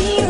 you.